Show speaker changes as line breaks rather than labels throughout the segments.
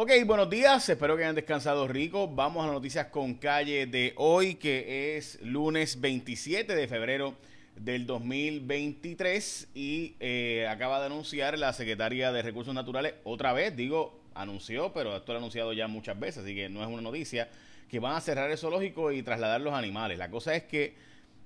Ok, buenos días, espero que hayan descansado rico. Vamos a las noticias con calle de hoy, que es lunes 27 de febrero del 2023 y eh, acaba de anunciar la secretaria de Recursos Naturales, otra vez, digo, anunció, pero esto lo ha anunciado ya muchas veces, así que no es una noticia, que van a cerrar el zoológico y trasladar los animales. La cosa es que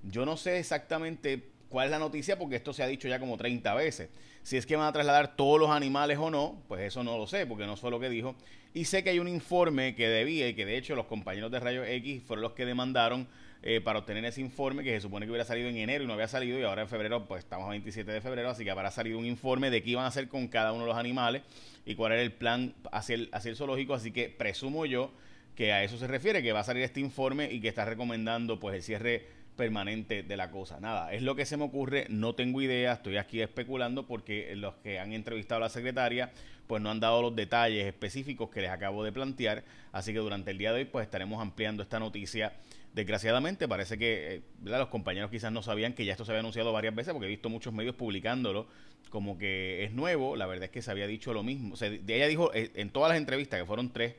yo no sé exactamente cuál es la noticia porque esto se ha dicho ya como 30 veces. Si es que van a trasladar todos los animales o no, pues eso no lo sé porque no fue lo que dijo. Y sé que hay un informe que debía y que de hecho los compañeros de Rayo X fueron los que demandaron eh, para obtener ese informe que se supone que hubiera salido en enero y no había salido y ahora en febrero, pues estamos a 27 de febrero, así que habrá salido un informe de qué iban a hacer con cada uno de los animales y cuál era el plan hacia el, hacia el zoológico, así que presumo yo que a eso se refiere, que va a salir este informe y que está recomendando pues el cierre permanente de la cosa. Nada, es lo que se me ocurre, no tengo idea, estoy aquí especulando porque los que han entrevistado a la secretaria pues no han dado los detalles específicos que les acabo de plantear, así que durante el día de hoy pues estaremos ampliando esta noticia. Desgraciadamente parece que eh, los compañeros quizás no sabían que ya esto se había anunciado varias veces porque he visto muchos medios publicándolo como que es nuevo, la verdad es que se había dicho lo mismo, o sea, ella dijo eh, en todas las entrevistas que fueron tres,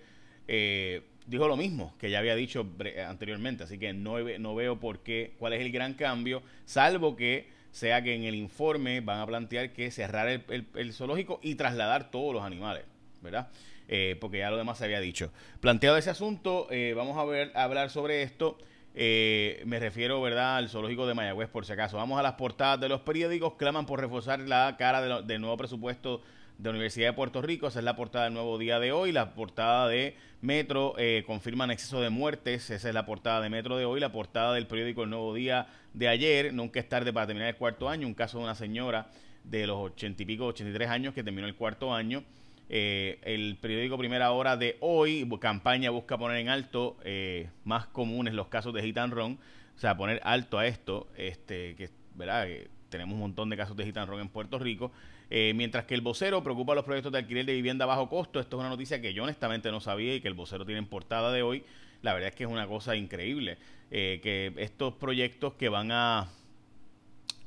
eh, dijo lo mismo que ya había dicho anteriormente, así que no, no veo por qué, cuál es el gran cambio, salvo que sea que en el informe van a plantear que cerrar el, zoológico y trasladar todos los animales, ¿verdad? Eh, porque ya lo demás se había dicho. Planteado ese asunto, eh, vamos a ver hablar sobre esto. Eh, me refiero, ¿verdad?, al zoológico de Mayagüez, por si acaso. Vamos a las portadas de los periódicos. Claman por reforzar la cara del nuevo presupuesto de Universidad de Puerto Rico. Esa es la portada del nuevo día de hoy. La portada de Metro eh, confirman exceso de muertes. Esa es la portada de Metro de hoy. La portada del periódico El Nuevo Día de ayer. Nunca es tarde para terminar el cuarto año. Un caso de una señora de los ochenta y pico, 83 años que terminó el cuarto año. Eh, el periódico Primera Hora de hoy, campaña busca poner en alto eh, más comunes los casos de hit and run, o sea, poner alto a esto, este, que, ¿verdad? Tenemos un montón de casos de run en Puerto Rico. Eh, mientras que el vocero preocupa los proyectos de alquiler de vivienda a bajo costo. Esto es una noticia que yo honestamente no sabía y que el vocero tiene en portada de hoy. La verdad es que es una cosa increíble. Eh, que estos proyectos que van a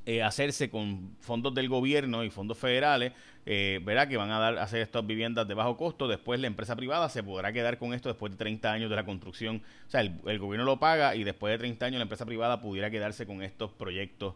eh, hacerse con fondos del gobierno y fondos federales, eh, verá que van a dar hacer estas viviendas de bajo costo, después la empresa privada se podrá quedar con esto después de 30 años de la construcción, o sea, el gobierno lo paga y después de 30 años la empresa privada pudiera quedarse con estos proyectos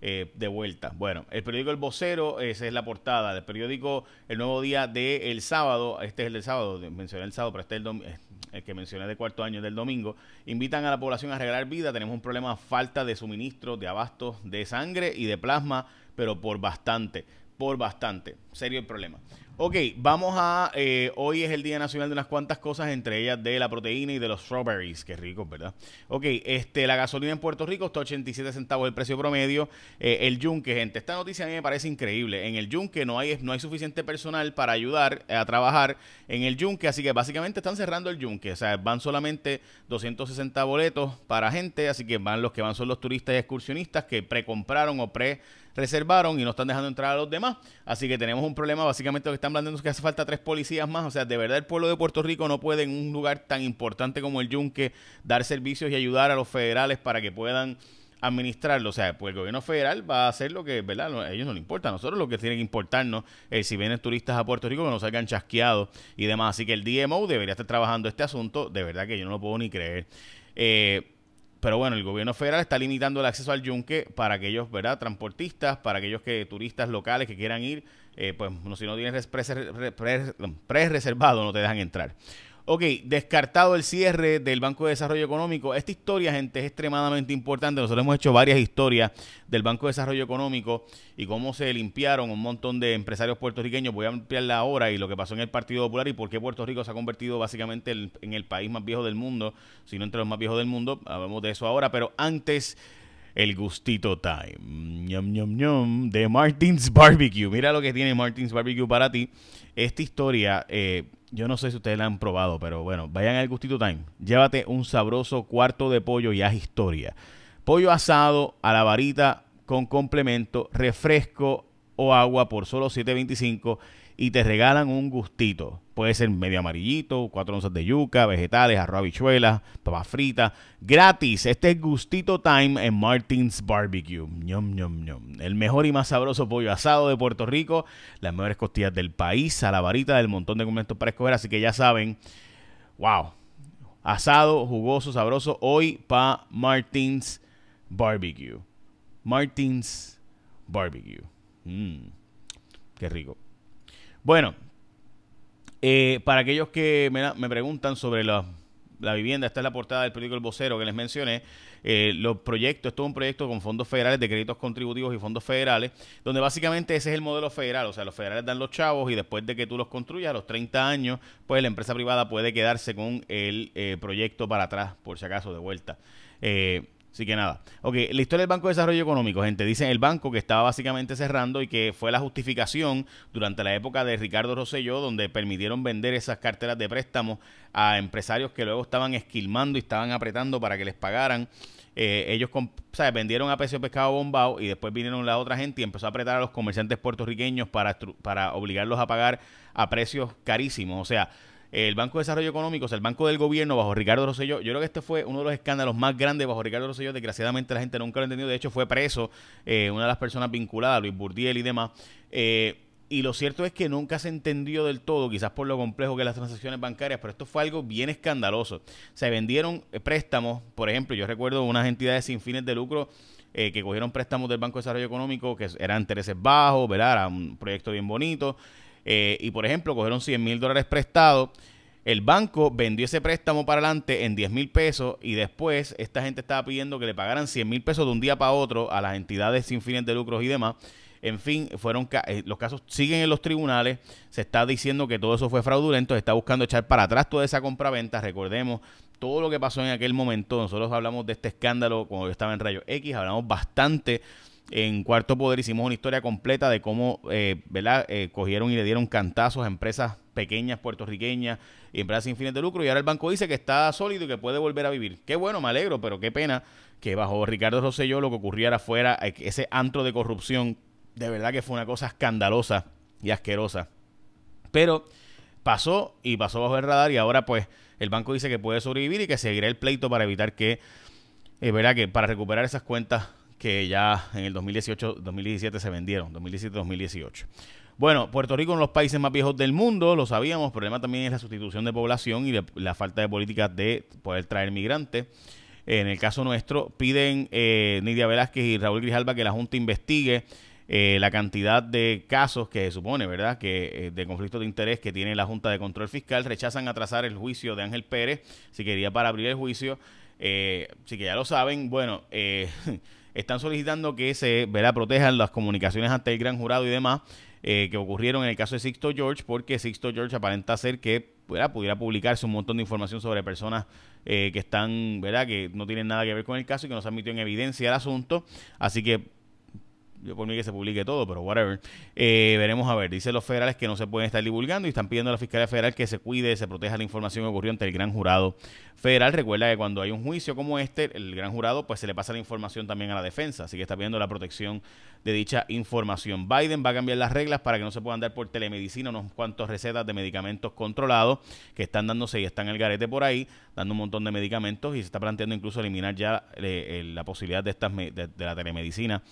eh, de vuelta. Bueno, el periódico El Vocero, esa es la portada. El periódico El Nuevo Día de el sábado, este es el del sábado, mencioné el sábado, pero este es el, eh, el que mencioné de cuarto año del domingo. Invitan a la población a arreglar vida. Tenemos un problema falta de suministro de abastos de sangre y de plasma, pero por bastante, por bastante. Serio el problema. Ok, vamos a. Eh, hoy es el Día Nacional de unas cuantas cosas, entre ellas de la proteína y de los strawberries. Qué rico, ¿verdad? Ok, este, la gasolina en Puerto Rico está 87 centavos el precio promedio. Eh, el yunque, gente, esta noticia a mí me parece increíble. En el yunque no hay, no hay suficiente personal para ayudar a trabajar en el yunque, así que básicamente están cerrando el yunque. O sea, van solamente 260 boletos para gente, así que van los que van son los turistas y excursionistas que precompraron o pre reservaron y no están dejando entrar a los demás. Así que tenemos un problema. Básicamente lo que están planteando es que hace falta tres policías más. O sea, de verdad el pueblo de Puerto Rico no puede en un lugar tan importante como el Yunque dar servicios y ayudar a los federales para que puedan administrarlo. O sea, pues el gobierno federal va a hacer lo que, ¿verdad? A ellos no les importa. A nosotros lo que tiene que importarnos es si vienen turistas a Puerto Rico que no salgan chasqueados y demás. Así que el DMO debería estar trabajando este asunto. De verdad que yo no lo puedo ni creer. Eh, pero bueno, el gobierno federal está limitando el acceso al yunque para aquellos, ¿verdad? Transportistas, para aquellos que turistas locales que quieran ir, eh, pues si no tienes pre-reservado no te dejan entrar. Ok, descartado el cierre del Banco de Desarrollo Económico. Esta historia, gente, es extremadamente importante. Nosotros hemos hecho varias historias del Banco de Desarrollo Económico y cómo se limpiaron un montón de empresarios puertorriqueños. Voy a ampliarla ahora y lo que pasó en el Partido Popular y por qué Puerto Rico se ha convertido básicamente en el país más viejo del mundo, si no entre los más viejos del mundo. Hablamos de eso ahora, pero antes el gustito time. Ñom, ñom, ñom, de Martins Barbecue. Mira lo que tiene Martins Barbecue para ti. Esta historia, eh, yo no sé si ustedes la han probado, pero bueno, vayan al Gustito Time. Llévate un sabroso cuarto de pollo y haz historia. Pollo asado a la varita con complemento, refresco o agua por solo 7.25 y te regalan un gustito. Puede ser medio amarillito, cuatro onzas de yuca, vegetales, arroz habichuelas, papas fritas. Gratis. Este es Gustito Time en Martins Barbecue. Ñom, ñom, ñom. El mejor y más sabroso pollo asado de Puerto Rico. Las mejores costillas del país. A la varita del montón de complementos para escoger. Así que ya saben. Wow. Asado, jugoso, sabroso. Hoy para Martins Barbecue. Martins Barbecue. Mmm. Qué rico. Bueno, eh, para aquellos que me, preguntan sobre la, vivienda, esta es la portada del periódico El Vocero que les mencioné. Eh, los proyectos, esto es un proyecto con fondos federales de créditos contributivos y fondos federales, donde básicamente ese es el modelo federal, o sea, los federales dan los chavos y después de que tú los construyas a los 30 años, pues la empresa privada puede quedarse con el eh, proyecto para atrás, por si acaso, de vuelta. Eh, Así que nada. Ok, la historia del Banco de Desarrollo Económico, gente. Dicen el banco que estaba básicamente cerrando y que fue la justificación durante la época de Ricardo Rosselló, donde permitieron vender esas carteras de préstamo a empresarios que luego estaban esquilmando y estaban apretando para que les pagaran. Eh, ellos vendieron a precio pescado bombao y después vinieron la otra gente y empezó a apretar a los comerciantes puertorriqueños para, para obligarlos a pagar a precios carísimos. O sea, el Banco de Desarrollo Económico, o sea, el Banco del Gobierno bajo Ricardo Rosselló. Yo creo que este fue uno de los escándalos más grandes bajo Ricardo Rosselló. Desgraciadamente la gente nunca lo ha entendido. De hecho, fue preso eh, una de las personas vinculadas, Luis Burdiel y demás. Eh, y lo cierto es que nunca se entendió del todo, quizás por lo complejo que las transacciones bancarias, pero esto fue algo bien escandaloso. Se vendieron eh, préstamos, por ejemplo, yo recuerdo unas entidades sin fines de lucro que cogieron préstamos del Banco de Desarrollo Económico que eran intereses bajos, ¿verdad? Era un proyecto bien bonito. Eh, y por ejemplo, cogieron 100 mil dólares prestados. El banco vendió ese préstamo para adelante en 10 mil pesos y después esta gente estaba pidiendo que le pagaran 100 mil pesos de un día para otro a las entidades sin fines de lucros y demás. En fin, fueron eh, los casos siguen en los tribunales. Se está diciendo que todo eso fue fraudulento. Se está buscando echar para atrás toda esa compra-venta. Recordemos todo lo que pasó en aquel momento. Nosotros hablamos de este escándalo cuando yo estaba en Rayo X. Hablamos bastante en Cuarto Poder hicimos una historia completa de cómo eh, ¿verdad? Eh, cogieron y le dieron cantazos a empresas pequeñas puertorriqueñas y empresas sin fines de lucro. Y ahora el banco dice que está sólido y que puede volver a vivir. Qué bueno, me alegro, pero qué pena que bajo Ricardo Rosselló lo que ocurriera afuera, eh, ese antro de corrupción, de verdad que fue una cosa escandalosa y asquerosa. Pero pasó y pasó bajo el radar y ahora pues el banco dice que puede sobrevivir y que seguirá el pleito para evitar que, verdad que para recuperar esas cuentas que ya en el 2018-2017 se vendieron, 2017-2018. Bueno, Puerto Rico es uno de los países más viejos del mundo, lo sabíamos, el problema también es la sustitución de población y la falta de políticas de poder traer migrantes. En el caso nuestro, piden eh, Nidia Velázquez y Raúl Grijalba que la Junta investigue eh, la cantidad de casos que se supone, ¿verdad?, que eh, de conflicto de interés que tiene la Junta de Control Fiscal. Rechazan atrasar el juicio de Ángel Pérez, si quería para abrir el juicio. Eh, así que ya lo saben, bueno, están solicitando que se verá, protejan las comunicaciones ante el gran jurado y demás eh, que ocurrieron en el caso de Sixto George, porque Sixto George aparenta ser que pudiera publicarse un montón de información sobre personas eh, que están, ¿verdad? que no tienen nada que ver con el caso y que no se admitió en evidencia el asunto. Así que yo por mí que se publique todo, pero whatever. Eh, veremos a ver. Dice los federales que no se pueden estar divulgando y están pidiendo a la Fiscalía Federal que se cuide, se proteja la información que ocurrió ante el gran jurado federal. Recuerda que cuando hay un juicio como este, el gran jurado pues se le pasa la información también a la defensa, así que está pidiendo la protección de dicha información. Biden va a cambiar las reglas para que no se puedan dar por telemedicina unos cuantos recetas de medicamentos controlados que están dándose y están en el garete por ahí, dando un montón de medicamentos y se está planteando incluso eliminar ya eh, la posibilidad de, estas, de la telemedicina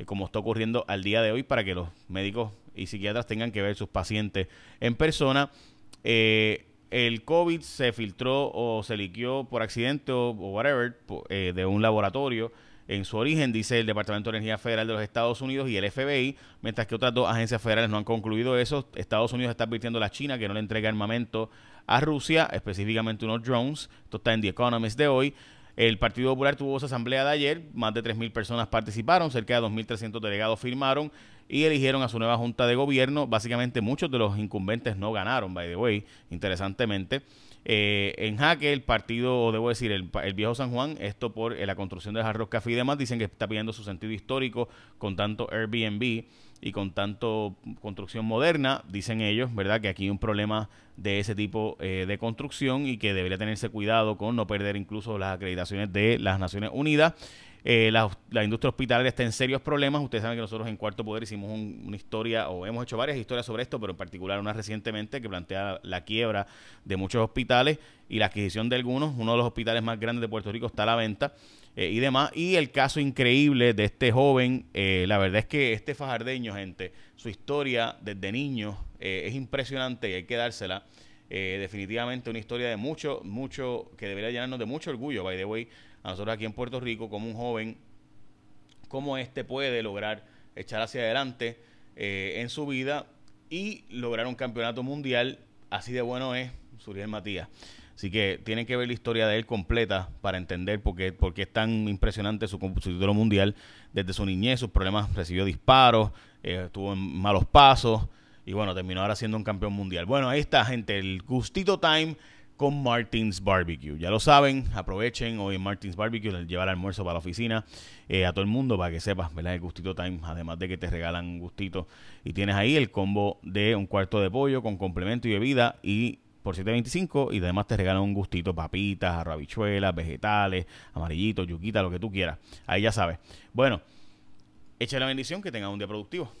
eh, como está ocurriendo al día de hoy, para que los médicos y psiquiatras tengan que ver sus pacientes en persona. Eh, el COVID se filtró o se liquió por accidente o, whatever eh, de un laboratorio en su origen, dice el Departamento de Energía Federal de los Estados Unidos y el FBI, mientras que otras dos agencias federales no han concluido eso. Estados Unidos está advirtiendo a la China que no le entrega armamento a Rusia, específicamente unos drones. Esto está en The Economist de hoy. El Partido Popular tuvo esa asamblea de ayer, más de 3.000 personas participaron, cerca de 2.300 delegados firmaron y eligieron a su nueva junta de gobierno. Básicamente muchos de los incumbentes no ganaron, by the way, interesantemente. Eh, en jaque el partido, debo decir, el, viejo San Juan, esto por eh, la construcción del Hard Café y demás, dicen que está pidiendo su sentido histórico con tanto Airbnb y con tanto construcción moderna, dicen ellos, ¿verdad? Que aquí hay un problema de ese tipo eh, de construcción y que debería tenerse cuidado con no perder incluso las acreditaciones de las Naciones Unidas. Eh, la, industria hospitalaria está en serios problemas. Ustedes saben que nosotros en Cuarto Poder hicimos una historia, o hemos hecho varias historias sobre esto, pero en particular una recientemente que plantea la quiebra de muchos hospitales y la adquisición de algunos. Uno de los hospitales más grandes de Puerto Rico está a la venta eh, y demás. Y el caso increíble de este joven, eh, la verdad es que este fajardeño, gente, su historia desde niño es impresionante y hay que dársela. definitivamente una historia de mucho, mucho, que debería llenarnos de mucho orgullo, by the way a nosotros aquí en Puerto Rico, como un joven, como este puede lograr echar hacia adelante eh, en su vida y lograr un campeonato mundial. Así de bueno es Suriel Matías. Así que tienen que ver la historia de él completa para entender por qué, por qué es tan impresionante su, título mundial. Desde su niñez, sus problemas, recibió disparos, eh, estuvo en malos pasos y bueno, terminó ahora siendo un campeón mundial. Bueno, ahí está, gente, el gustito time con Martins Barbecue. Ya lo saben, aprovechen hoy en Martins Barbecue, les llevar almuerzo para la oficina eh, a todo el mundo para que sepas, ¿verdad? El gustito time, además de que te regalan un gustito. Y tienes ahí el combo de un cuarto de pollo con complemento y bebida y por 7.25 y además te regalan un gustito, papitas, arrabichuelas, vegetales, amarillitos, yuquita, lo que tú quieras. Ahí ya sabes. Bueno, echa la bendición, que tengan un día productivo.